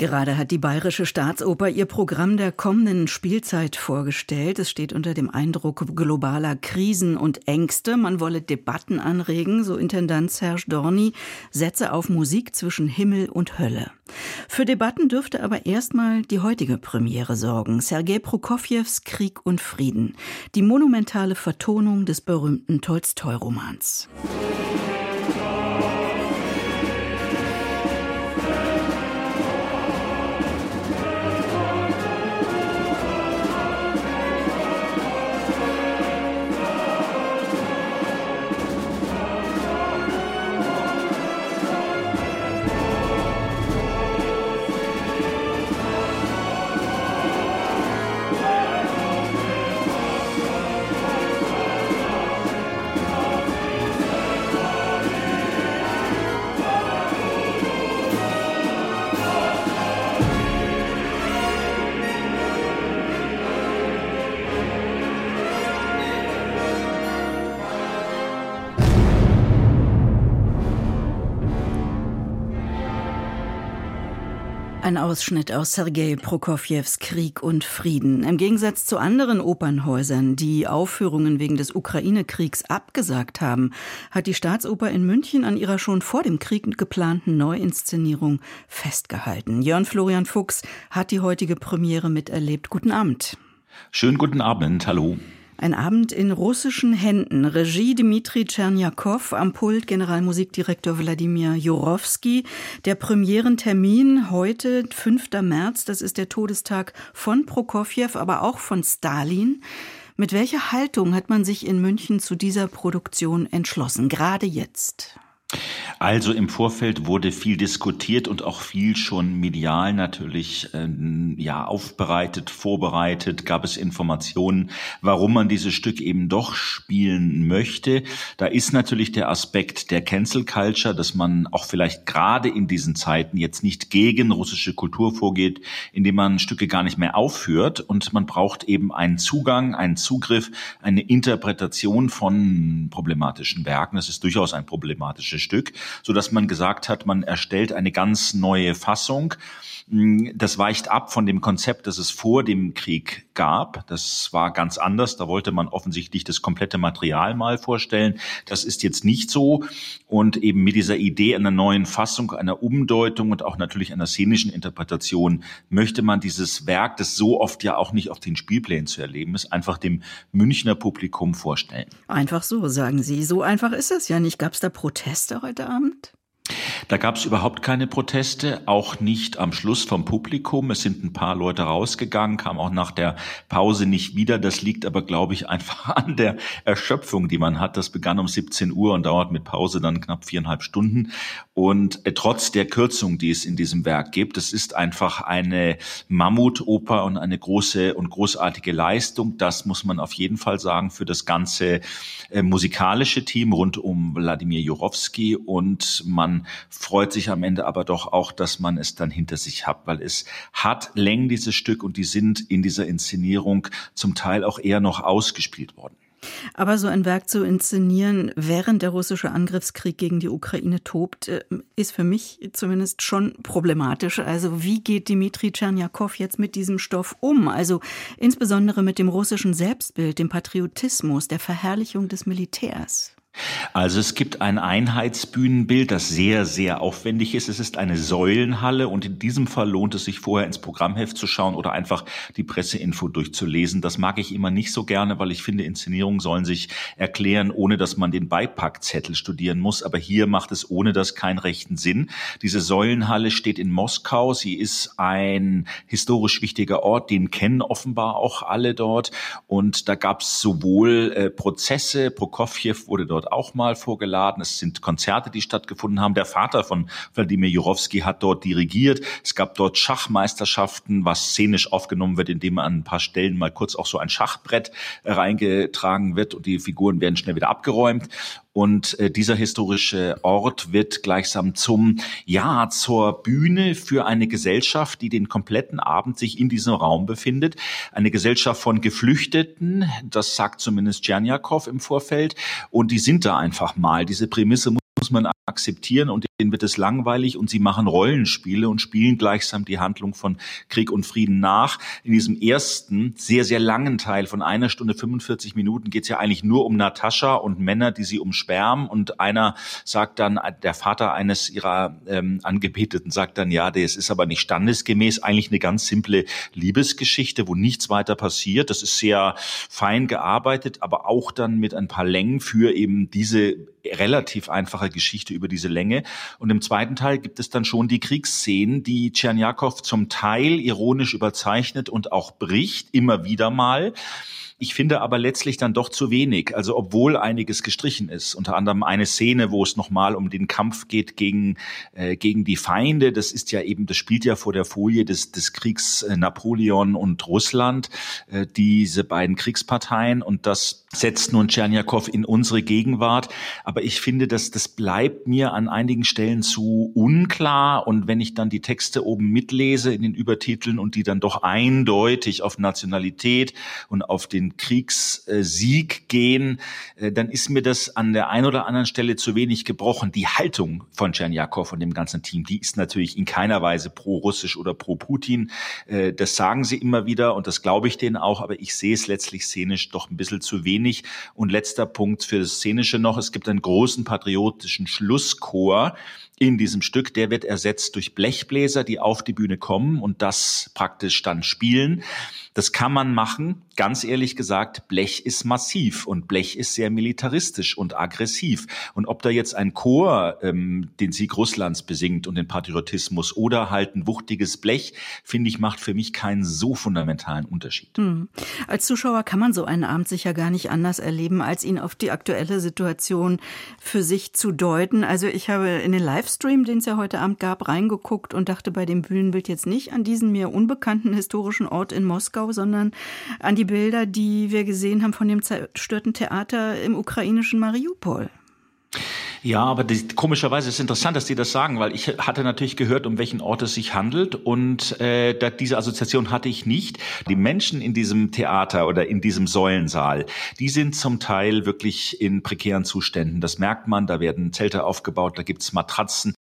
Gerade hat die Bayerische Staatsoper ihr Programm der kommenden Spielzeit vorgestellt. Es steht unter dem Eindruck globaler Krisen und Ängste. Man wolle Debatten anregen, so Intendant Serge Dorny, Sätze auf Musik zwischen Himmel und Hölle. Für Debatten dürfte aber erstmal die heutige Premiere sorgen. Sergei Prokofjews Krieg und Frieden. Die monumentale Vertonung des berühmten Tolstoi-Romans. Ein Ausschnitt aus Sergei Prokofjews Krieg und Frieden. Im Gegensatz zu anderen Opernhäusern, die Aufführungen wegen des Ukraine-Kriegs abgesagt haben, hat die Staatsoper in München an ihrer schon vor dem Krieg geplanten Neuinszenierung festgehalten. Jörn Florian Fuchs hat die heutige Premiere miterlebt. Guten Abend. Schönen guten Abend. Hallo. Ein Abend in russischen Händen. Regie Dmitri Tscherniakow, am Pult Generalmusikdirektor Wladimir Jurowski. Der Premierentermin heute, 5. März, das ist der Todestag von Prokofjew, aber auch von Stalin. Mit welcher Haltung hat man sich in München zu dieser Produktion entschlossen, gerade jetzt? Also im Vorfeld wurde viel diskutiert und auch viel schon medial natürlich ähm, ja aufbereitet, vorbereitet, gab es Informationen, warum man dieses Stück eben doch spielen möchte. Da ist natürlich der Aspekt der Cancel Culture, dass man auch vielleicht gerade in diesen Zeiten jetzt nicht gegen russische Kultur vorgeht, indem man Stücke gar nicht mehr aufführt und man braucht eben einen Zugang, einen Zugriff, eine Interpretation von problematischen Werken. Das ist durchaus ein problematisches Stück, so dass man gesagt hat, man erstellt eine ganz neue Fassung. Das weicht ab von dem Konzept, das es vor dem Krieg gab. Das war ganz anders. Da wollte man offensichtlich das komplette Material mal vorstellen. Das ist jetzt nicht so. Und eben mit dieser Idee einer neuen Fassung, einer Umdeutung und auch natürlich einer szenischen Interpretation möchte man dieses Werk, das so oft ja auch nicht auf den Spielplänen zu erleben ist, einfach dem Münchner Publikum vorstellen. Einfach so, sagen Sie. So einfach ist es ja nicht. Gab es da Proteste heute Abend? Abend. Da gab es überhaupt keine Proteste, auch nicht am Schluss vom Publikum. Es sind ein paar Leute rausgegangen, kam auch nach der Pause nicht wieder. Das liegt aber, glaube ich, einfach an der Erschöpfung, die man hat. Das begann um 17 Uhr und dauert mit Pause dann knapp viereinhalb Stunden. Und äh, trotz der Kürzung, die es in diesem Werk gibt, es ist einfach eine Mammutoper und eine große und großartige Leistung. Das muss man auf jeden Fall sagen für das ganze äh, musikalische Team rund um Wladimir Jurowski und man freut sich am Ende aber doch auch, dass man es dann hinter sich hat, weil es hat Längen, dieses Stück, und die sind in dieser Inszenierung zum Teil auch eher noch ausgespielt worden. Aber so ein Werk zu inszenieren, während der russische Angriffskrieg gegen die Ukraine tobt, äh, ist für mich zumindest schon problematisch. Also wie geht Dmitri Tscherniakow jetzt mit diesem Stoff um? Also insbesondere mit dem russischen Selbstbild, dem Patriotismus, der Verherrlichung des Militärs. Also es gibt ein Einheitsbühnenbild, das sehr, sehr aufwendig ist. Es ist eine Säulenhalle und in diesem Fall lohnt es sich vorher ins Programmheft zu schauen oder einfach die Presseinfo durchzulesen. Das mag ich immer nicht so gerne, weil ich finde, Inszenierungen sollen sich erklären, ohne dass man den Beipackzettel studieren muss. Aber hier macht es ohne das keinen rechten Sinn. Diese Säulenhalle steht in Moskau. Sie ist ein historisch wichtiger Ort, den kennen offenbar auch alle dort. Und da gab es sowohl äh, Prozesse, Prokofjew wurde dort dort auch mal vorgeladen. Es sind Konzerte, die stattgefunden haben. Der Vater von Wladimir Jurowski hat dort dirigiert. Es gab dort Schachmeisterschaften, was szenisch aufgenommen wird, indem an ein paar Stellen mal kurz auch so ein Schachbrett reingetragen wird und die Figuren werden schnell wieder abgeräumt. Und äh, dieser historische Ort wird gleichsam zum, ja, zur Bühne für eine Gesellschaft, die den kompletten Abend sich in diesem Raum befindet. Eine Gesellschaft von Geflüchteten, das sagt zumindest Tscherniakow im Vorfeld. Und die sind da einfach mal. Diese Prämisse muss man akzeptieren und denen wird es langweilig und sie machen Rollenspiele und spielen gleichsam die Handlung von Krieg und Frieden nach. In diesem ersten, sehr, sehr langen Teil von einer Stunde 45 Minuten geht es ja eigentlich nur um Natascha und Männer, die sie umsperren und einer sagt dann, der Vater eines ihrer ähm, Angebeteten sagt dann, ja, das ist aber nicht standesgemäß, eigentlich eine ganz simple Liebesgeschichte, wo nichts weiter passiert. Das ist sehr fein gearbeitet, aber auch dann mit ein paar Längen für eben diese relativ einfache Geschichte über diese Länge. Und im zweiten Teil gibt es dann schon die Kriegsszenen, die Tschernjakow zum Teil ironisch überzeichnet und auch bricht, immer wieder mal. Ich finde aber letztlich dann doch zu wenig. Also obwohl einiges gestrichen ist, unter anderem eine Szene, wo es nochmal um den Kampf geht gegen, äh, gegen die Feinde. Das ist ja eben, das spielt ja vor der Folie des, des Kriegs äh, Napoleon und Russland, äh, diese beiden Kriegsparteien. Und das setzt nun Tscherniakow in unsere Gegenwart. Aber ich finde, dass das bleibt mir an einigen Stellen zu unklar. Und wenn ich dann die Texte oben mitlese in den Übertiteln und die dann doch eindeutig auf Nationalität und auf den Kriegssieg gehen, äh, dann ist mir das an der einen oder anderen Stelle zu wenig gebrochen. Die Haltung von Tscherniakow und dem ganzen Team, die ist natürlich in keiner Weise pro-russisch oder pro-Putin. Äh, das sagen sie immer wieder und das glaube ich denen auch, aber ich sehe es letztlich szenisch doch ein bisschen zu wenig. Und letzter Punkt für das Szenische noch, es gibt einen großen patriotischen Schlusschor, in diesem Stück, der wird ersetzt durch Blechbläser, die auf die Bühne kommen und das praktisch dann spielen. Das kann man machen. Ganz ehrlich gesagt, Blech ist massiv und Blech ist sehr militaristisch und aggressiv. Und ob da jetzt ein Chor ähm, den Sieg Russlands besingt und den Patriotismus oder halt ein wuchtiges Blech, finde ich, macht für mich keinen so fundamentalen Unterschied. Hm. Als Zuschauer kann man so einen Abend sicher gar nicht anders erleben, als ihn auf die aktuelle Situation für sich zu deuten. Also ich habe in den Livestream, den es ja heute Abend gab, reingeguckt und dachte bei dem Bühnenbild jetzt nicht an diesen mir unbekannten historischen Ort in Moskau Moskau, sondern an die Bilder, die wir gesehen haben von dem zerstörten Theater im ukrainischen Mariupol. Ja, aber die, komischerweise ist es interessant, dass Sie das sagen, weil ich hatte natürlich gehört, um welchen Ort es sich handelt und äh, diese Assoziation hatte ich nicht. Die Menschen in diesem Theater oder in diesem Säulensaal, die sind zum Teil wirklich in prekären Zuständen. Das merkt man, da werden Zelte aufgebaut, da gibt's Matratzen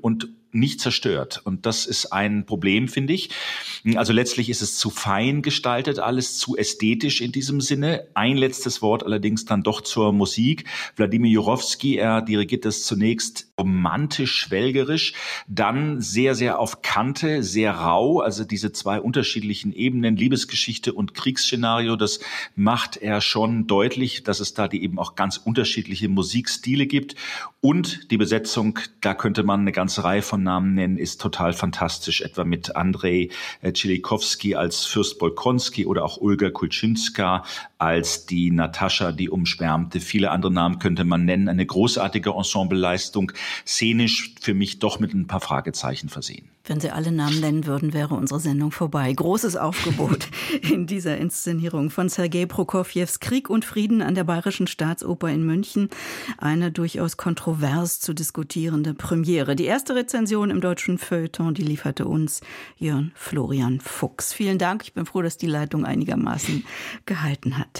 und nicht zerstört. Und das ist ein Problem, finde ich. Also letztlich ist es zu fein gestaltet, alles zu ästhetisch in diesem Sinne. Ein letztes Wort allerdings dann doch zur Musik. Wladimir Jurowski, er dirigiert das zunächst romantisch, schwelgerisch, dann sehr, sehr auf Kante, sehr rau. Also diese zwei unterschiedlichen Ebenen, Liebesgeschichte und Kriegsszenario, das macht er schon deutlich, dass es da die eben auch ganz unterschiedliche Musikstile gibt. Und die Besetzung, da könnte man eine ganze Reihe von Namen nennen, ist total fantastisch, etwa mit Andrei Tschilikowski als Fürst Bolkonski oder auch Olga Kulczynska als die Natascha, die umschwärmte. Viele andere Namen könnte man nennen. Eine großartige Ensembleleistung, szenisch für mich doch mit ein paar Fragezeichen versehen. Wenn Sie alle Namen nennen würden, wäre unsere Sendung vorbei. Großes Aufgebot in dieser Inszenierung von Sergei Prokofjews Krieg und Frieden an der Bayerischen Staatsoper in München. Eine durchaus kontrovers zu diskutierende Premiere. Die erste Rezension im deutschen Feuilleton, die lieferte uns Jörn Florian Fuchs. Vielen Dank. Ich bin froh, dass die Leitung einigermaßen gehalten hat.